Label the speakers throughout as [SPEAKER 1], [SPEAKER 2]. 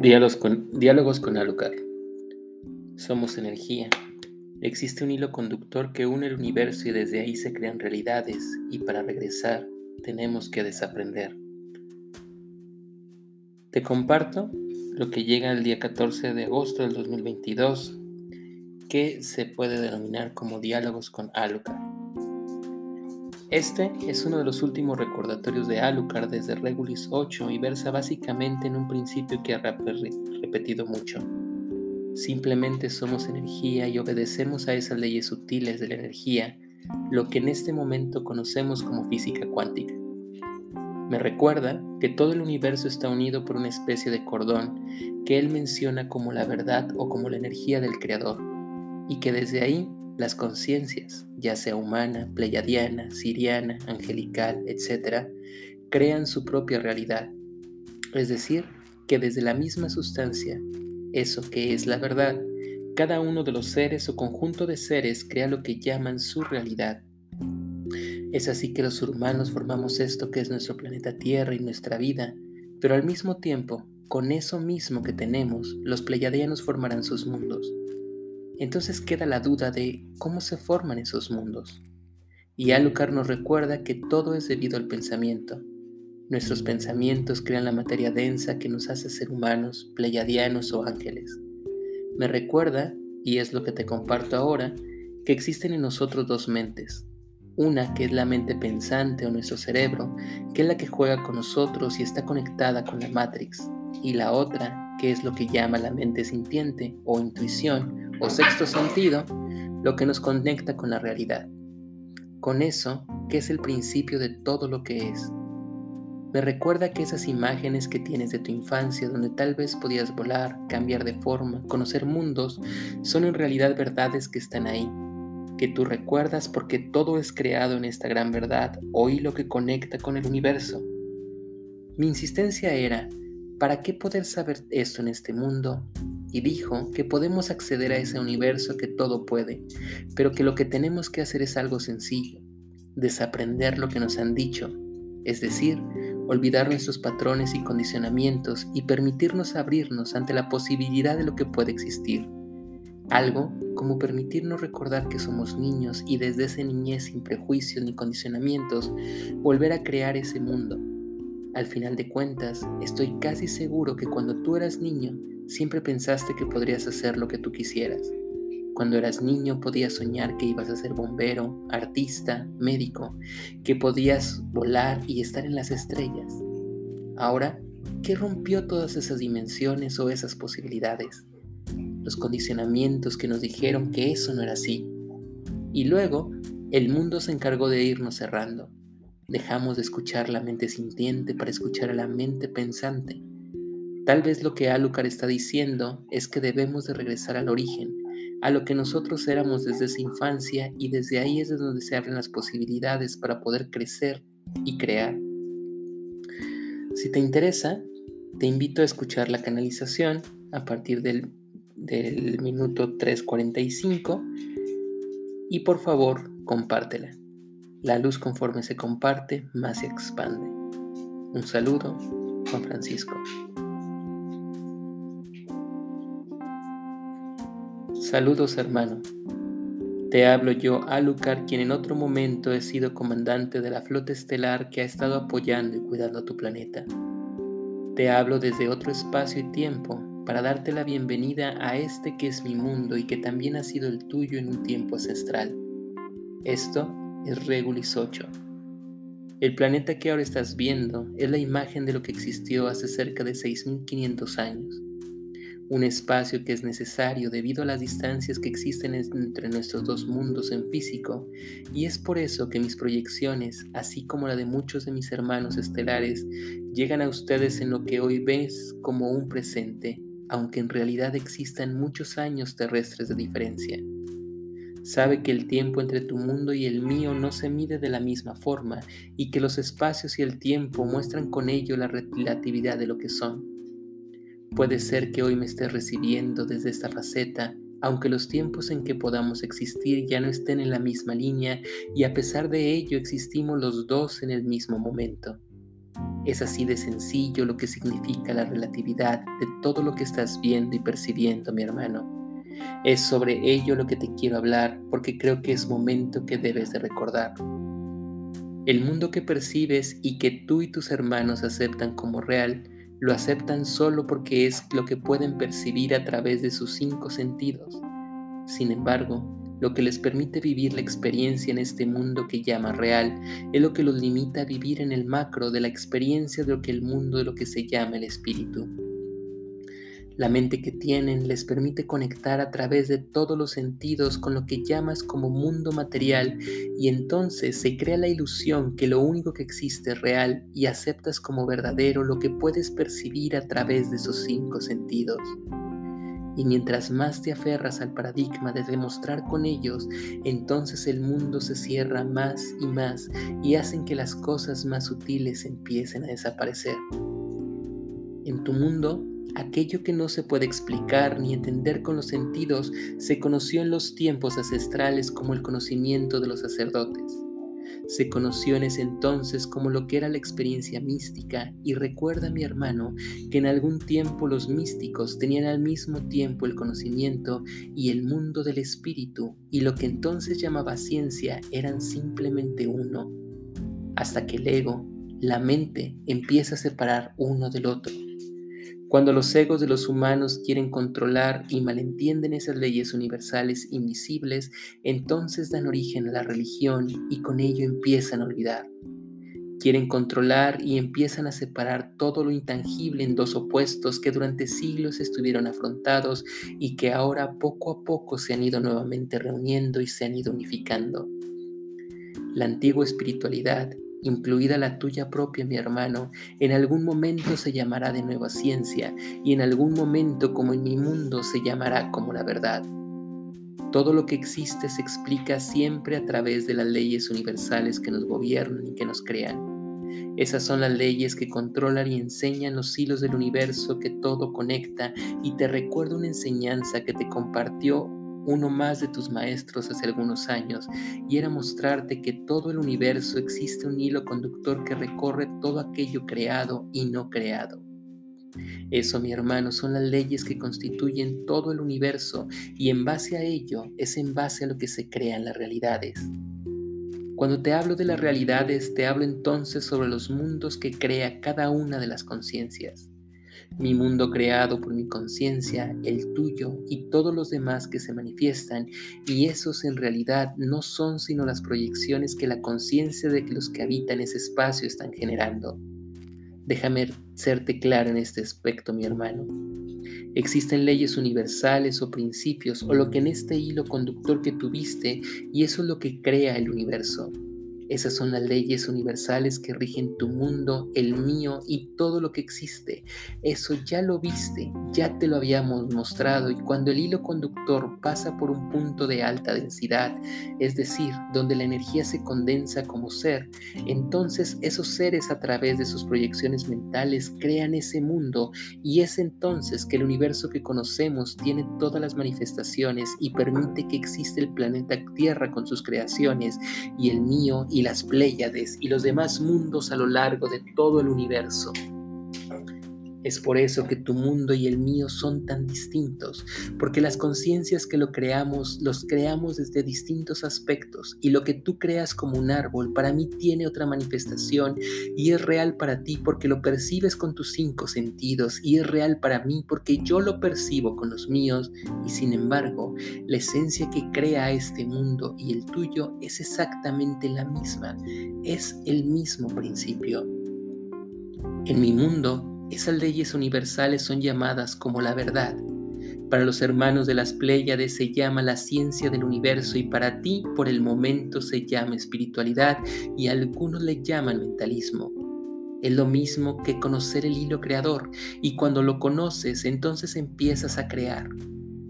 [SPEAKER 1] Diálogos con, diálogos con Alucard. Somos energía. Existe un hilo conductor que une el universo y desde ahí se crean realidades y para regresar tenemos que desaprender. Te comparto lo que llega el día 14 de agosto del 2022 que se puede denominar como diálogos con Alucard. Este es uno de los últimos recordatorios de Alucard desde Regulus 8 y versa básicamente en un principio que ha repetido mucho. Simplemente somos energía y obedecemos a esas leyes sutiles de la energía, lo que en este momento conocemos como física cuántica. Me recuerda que todo el universo está unido por una especie de cordón que él menciona como la verdad o como la energía del Creador, y que desde ahí las conciencias, ya sea humana, pleiadiana, siriana, angelical, etc., crean su propia realidad. Es decir, que desde la misma sustancia, eso que es la verdad, cada uno de los seres o conjunto de seres crea lo que llaman su realidad. Es así que los humanos formamos esto que es nuestro planeta Tierra y nuestra vida, pero al mismo tiempo, con eso mismo que tenemos, los pleiadianos formarán sus mundos entonces queda la duda de cómo se forman esos mundos. Y Alucard nos recuerda que todo es debido al pensamiento. Nuestros pensamientos crean la materia densa que nos hace ser humanos, pleiadianos o ángeles. Me recuerda, y es lo que te comparto ahora, que existen en nosotros dos mentes. Una que es la mente pensante o nuestro cerebro, que es la que juega con nosotros y está conectada con la Matrix. Y la otra, que es lo que llama la mente sintiente o intuición, o sexto sentido, lo que nos conecta con la realidad. Con eso, que es el principio de todo lo que es. Me recuerda que esas imágenes que tienes de tu infancia, donde tal vez podías volar, cambiar de forma, conocer mundos, son en realidad verdades que están ahí, que tú recuerdas porque todo es creado en esta gran verdad, hoy lo que conecta con el universo. Mi insistencia era, ¿para qué poder saber esto en este mundo? Y dijo que podemos acceder a ese universo que todo puede, pero que lo que tenemos que hacer es algo sencillo, desaprender lo que nos han dicho, es decir, olvidar nuestros patrones y condicionamientos y permitirnos abrirnos ante la posibilidad de lo que puede existir. Algo como permitirnos recordar que somos niños y desde esa niñez sin prejuicios ni condicionamientos, volver a crear ese mundo. Al final de cuentas, estoy casi seguro que cuando tú eras niño, Siempre pensaste que podrías hacer lo que tú quisieras. Cuando eras niño podías soñar que ibas a ser bombero, artista, médico, que podías volar y estar en las estrellas. Ahora, ¿qué rompió todas esas dimensiones o esas posibilidades? Los condicionamientos que nos dijeron que eso no era así. Y luego, el mundo se encargó de irnos cerrando. Dejamos de escuchar la mente sintiente para escuchar a la mente pensante. Tal vez lo que Alucard está diciendo es que debemos de regresar al origen, a lo que nosotros éramos desde esa infancia y desde ahí es donde se abren las posibilidades para poder crecer y crear. Si te interesa, te invito a escuchar la canalización a partir del, del minuto 3.45 y por favor compártela. La luz conforme se comparte, más se expande. Un saludo, Juan Francisco. Saludos hermano. Te hablo yo, Alucard, quien en otro momento he sido comandante de la flota estelar que ha estado apoyando y cuidando a tu planeta. Te hablo desde otro espacio y tiempo para darte la bienvenida a este que es mi mundo y que también ha sido el tuyo en un tiempo ancestral. Esto es Regulus 8. El planeta que ahora estás viendo es la imagen de lo que existió hace cerca de 6.500 años un espacio que es necesario debido a las distancias que existen entre nuestros dos mundos en físico, y es por eso que mis proyecciones, así como la de muchos de mis hermanos estelares, llegan a ustedes en lo que hoy ves como un presente, aunque en realidad existan muchos años terrestres de diferencia. Sabe que el tiempo entre tu mundo y el mío no se mide de la misma forma y que los espacios y el tiempo muestran con ello la relatividad de lo que son. Puede ser que hoy me estés recibiendo desde esta faceta, aunque los tiempos en que podamos existir ya no estén en la misma línea y a pesar de ello existimos los dos en el mismo momento. Es así de sencillo lo que significa la relatividad de todo lo que estás viendo y percibiendo, mi hermano. Es sobre ello lo que te quiero hablar porque creo que es momento que debes de recordar. El mundo que percibes y que tú y tus hermanos aceptan como real, lo aceptan solo porque es lo que pueden percibir a través de sus cinco sentidos. Sin embargo, lo que les permite vivir la experiencia en este mundo que llama real es lo que los limita a vivir en el macro de la experiencia de lo que el mundo de lo que se llama el espíritu. La mente que tienen les permite conectar a través de todos los sentidos con lo que llamas como mundo material y entonces se crea la ilusión que lo único que existe es real y aceptas como verdadero lo que puedes percibir a través de esos cinco sentidos. Y mientras más te aferras al paradigma de demostrar con ellos, entonces el mundo se cierra más y más y hacen que las cosas más sutiles empiecen a desaparecer. En tu mundo Aquello que no se puede explicar ni entender con los sentidos se conoció en los tiempos ancestrales como el conocimiento de los sacerdotes. Se conoció en ese entonces como lo que era la experiencia mística y recuerda mi hermano que en algún tiempo los místicos tenían al mismo tiempo el conocimiento y el mundo del espíritu y lo que entonces llamaba ciencia eran simplemente uno, hasta que el ego, la mente, empieza a separar uno del otro cuando los egos de los humanos quieren controlar y malentienden esas leyes universales invisibles, entonces dan origen a la religión y con ello empiezan a olvidar. Quieren controlar y empiezan a separar todo lo intangible en dos opuestos que durante siglos estuvieron afrontados y que ahora poco a poco se han ido nuevamente reuniendo y se han ido unificando. La antigua espiritualidad incluida la tuya propia, mi hermano, en algún momento se llamará de nueva ciencia y en algún momento, como en mi mundo, se llamará como la verdad. Todo lo que existe se explica siempre a través de las leyes universales que nos gobiernan y que nos crean. Esas son las leyes que controlan y enseñan los hilos del universo que todo conecta y te recuerdo una enseñanza que te compartió uno más de tus maestros hace algunos años, y era mostrarte que todo el universo existe un hilo conductor que recorre todo aquello creado y no creado. Eso, mi hermano, son las leyes que constituyen todo el universo y en base a ello es en base a lo que se crean las realidades. Cuando te hablo de las realidades, te hablo entonces sobre los mundos que crea cada una de las conciencias mi mundo creado por mi conciencia, el tuyo y todos los demás que se manifiestan, y esos en realidad no son sino las proyecciones que la conciencia de los que habitan ese espacio están generando. Déjame serte claro en este aspecto, mi hermano. Existen leyes universales o principios o lo que en este hilo conductor que tuviste y eso es lo que crea el universo. Esas son las leyes universales que rigen tu mundo, el mío y todo lo que existe. Eso ya lo viste, ya te lo habíamos mostrado y cuando el hilo conductor pasa por un punto de alta densidad, es decir, donde la energía se condensa como ser, entonces esos seres a través de sus proyecciones mentales crean ese mundo y es entonces que el universo que conocemos tiene todas las manifestaciones y permite que existe el planeta Tierra con sus creaciones y el mío y las Pléyades y los demás mundos a lo largo de todo el universo. Es por eso que tu mundo y el mío son tan distintos, porque las conciencias que lo creamos los creamos desde distintos aspectos y lo que tú creas como un árbol para mí tiene otra manifestación y es real para ti porque lo percibes con tus cinco sentidos y es real para mí porque yo lo percibo con los míos y sin embargo la esencia que crea este mundo y el tuyo es exactamente la misma, es el mismo principio. En mi mundo, esas leyes universales son llamadas como la verdad. Para los hermanos de las Pléyades se llama la ciencia del universo y para ti por el momento se llama espiritualidad y algunos le llaman mentalismo. Es lo mismo que conocer el hilo creador y cuando lo conoces entonces empiezas a crear.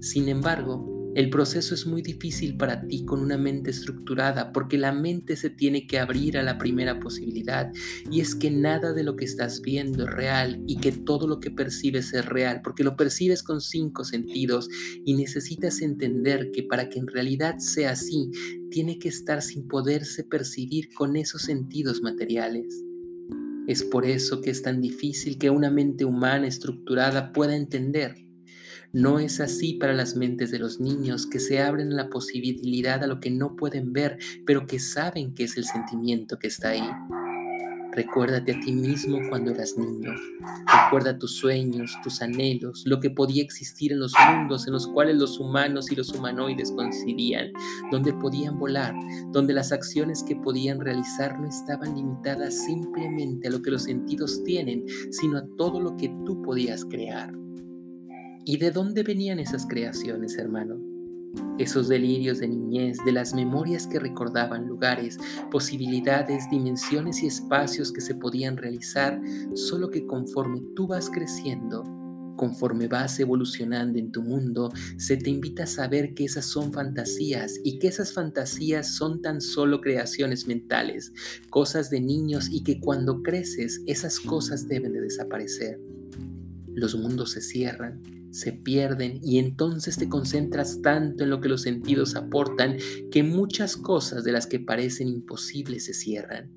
[SPEAKER 1] Sin embargo, el proceso es muy difícil para ti con una mente estructurada porque la mente se tiene que abrir a la primera posibilidad y es que nada de lo que estás viendo es real y que todo lo que percibes es real porque lo percibes con cinco sentidos y necesitas entender que para que en realidad sea así tiene que estar sin poderse percibir con esos sentidos materiales. Es por eso que es tan difícil que una mente humana estructurada pueda entender. No es así para las mentes de los niños que se abren la posibilidad a lo que no pueden ver, pero que saben que es el sentimiento que está ahí. Recuérdate a ti mismo cuando eras niño. Recuerda tus sueños, tus anhelos, lo que podía existir en los mundos en los cuales los humanos y los humanoides coincidían, donde podían volar, donde las acciones que podían realizar no estaban limitadas simplemente a lo que los sentidos tienen, sino a todo lo que tú podías crear. ¿Y de dónde venían esas creaciones, hermano? esos delirios de niñez, de las memorias que recordaban lugares, posibilidades, dimensiones y espacios que se podían realizar, solo que conforme tú vas creciendo, conforme vas evolucionando en tu mundo, se te invita a saber que esas son fantasías y que esas fantasías son tan solo creaciones mentales, cosas de niños y que cuando creces esas cosas deben de desaparecer. Los mundos se cierran, se pierden y entonces te concentras tanto en lo que los sentidos aportan que muchas cosas de las que parecen imposibles se cierran.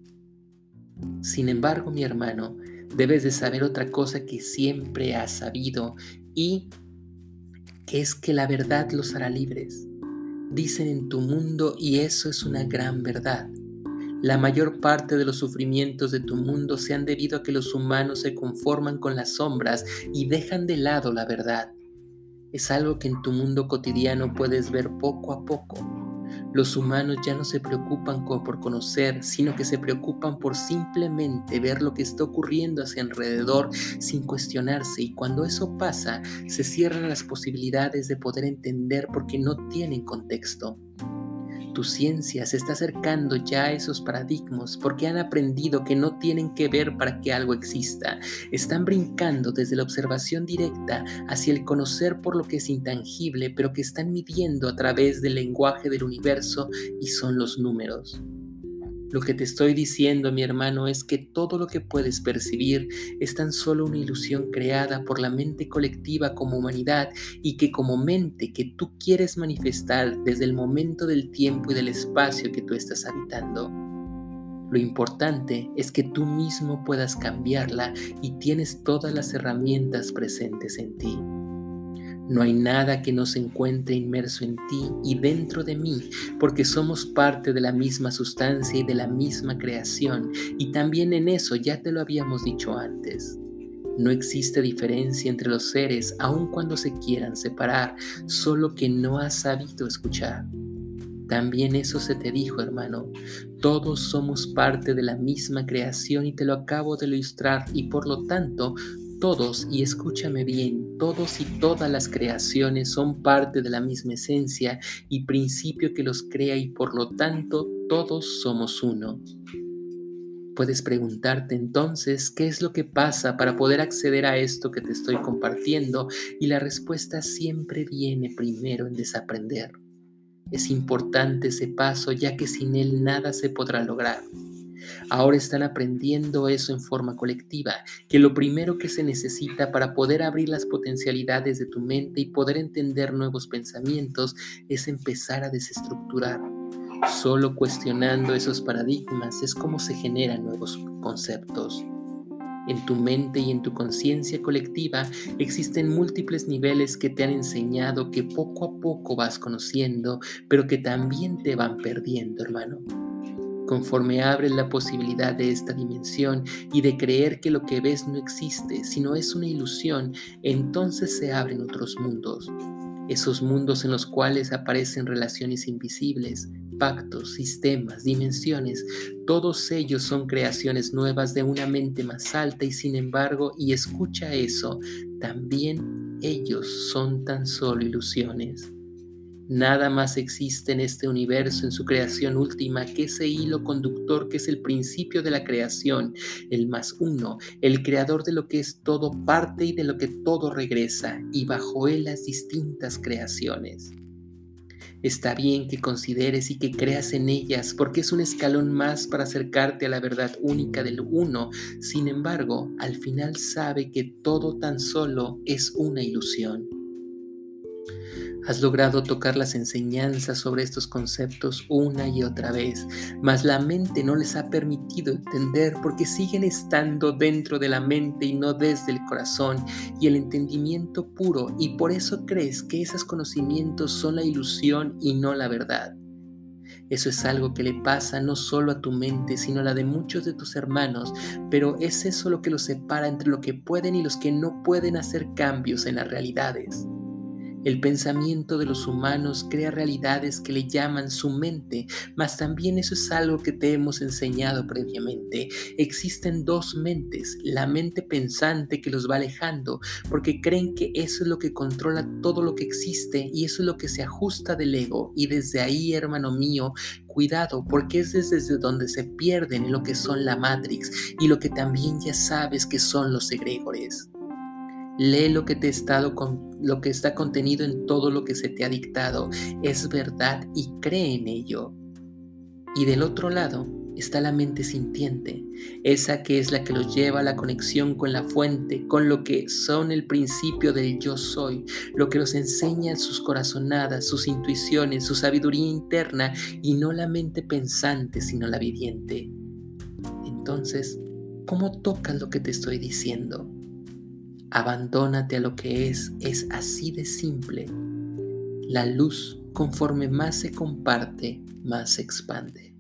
[SPEAKER 1] Sin embargo, mi hermano, debes de saber otra cosa que siempre has sabido y que es que la verdad los hará libres. Dicen en tu mundo y eso es una gran verdad. La mayor parte de los sufrimientos de tu mundo se han debido a que los humanos se conforman con las sombras y dejan de lado la verdad. Es algo que en tu mundo cotidiano puedes ver poco a poco. Los humanos ya no se preocupan por conocer, sino que se preocupan por simplemente ver lo que está ocurriendo hacia alrededor sin cuestionarse y cuando eso pasa se cierran las posibilidades de poder entender porque no tienen contexto. Tu ciencia se está acercando ya a esos paradigmas porque han aprendido que no tienen que ver para que algo exista. Están brincando desde la observación directa hacia el conocer por lo que es intangible, pero que están midiendo a través del lenguaje del universo y son los números. Lo que te estoy diciendo, mi hermano, es que todo lo que puedes percibir es tan solo una ilusión creada por la mente colectiva como humanidad y que como mente que tú quieres manifestar desde el momento del tiempo y del espacio que tú estás habitando. Lo importante es que tú mismo puedas cambiarla y tienes todas las herramientas presentes en ti. No hay nada que no se encuentre inmerso en ti y dentro de mí, porque somos parte de la misma sustancia y de la misma creación, y también en eso ya te lo habíamos dicho antes. No existe diferencia entre los seres aun cuando se quieran separar, solo que no has sabido escuchar. También eso se te dijo, hermano. Todos somos parte de la misma creación y te lo acabo de ilustrar y por lo tanto todos, y escúchame bien, todos y todas las creaciones son parte de la misma esencia y principio que los crea y por lo tanto todos somos uno. Puedes preguntarte entonces qué es lo que pasa para poder acceder a esto que te estoy compartiendo y la respuesta siempre viene primero en desaprender. Es importante ese paso ya que sin él nada se podrá lograr. Ahora están aprendiendo eso en forma colectiva, que lo primero que se necesita para poder abrir las potencialidades de tu mente y poder entender nuevos pensamientos es empezar a desestructurar. Solo cuestionando esos paradigmas es como se generan nuevos conceptos. En tu mente y en tu conciencia colectiva existen múltiples niveles que te han enseñado que poco a poco vas conociendo, pero que también te van perdiendo, hermano conforme abres la posibilidad de esta dimensión y de creer que lo que ves no existe, sino es una ilusión, entonces se abren otros mundos. Esos mundos en los cuales aparecen relaciones invisibles, pactos, sistemas, dimensiones, todos ellos son creaciones nuevas de una mente más alta y sin embargo, y escucha eso, también ellos son tan solo ilusiones. Nada más existe en este universo, en su creación última, que ese hilo conductor que es el principio de la creación, el más uno, el creador de lo que es todo parte y de lo que todo regresa, y bajo él las distintas creaciones. Está bien que consideres y que creas en ellas porque es un escalón más para acercarte a la verdad única del uno. Sin embargo, al final sabe que todo tan solo es una ilusión. Has logrado tocar las enseñanzas sobre estos conceptos una y otra vez, mas la mente no les ha permitido entender porque siguen estando dentro de la mente y no desde el corazón y el entendimiento puro y por eso crees que esos conocimientos son la ilusión y no la verdad. Eso es algo que le pasa no solo a tu mente, sino a la de muchos de tus hermanos, pero es eso lo que los separa entre lo que pueden y los que no pueden hacer cambios en las realidades. El pensamiento de los humanos crea realidades que le llaman su mente, mas también eso es algo que te hemos enseñado previamente. Existen dos mentes, la mente pensante que los va alejando, porque creen que eso es lo que controla todo lo que existe y eso es lo que se ajusta del ego. Y desde ahí, hermano mío, cuidado, porque es desde donde se pierden lo que son la Matrix y lo que también ya sabes que son los egregores. Lee lo que, te está contenido en todo lo que se te ha dictado. Es verdad y cree en ello. Y del otro lado está la mente sintiente, esa que es la que los lleva a la conexión con la fuente, con lo que son el principio del yo soy, lo que los enseña sus corazonadas, sus intuiciones, su sabiduría interna y no la mente pensante, sino la viviente. Entonces, ¿cómo tocas lo que te estoy diciendo? Abandónate a lo que es, es así de simple. La luz, conforme más se comparte, más se expande.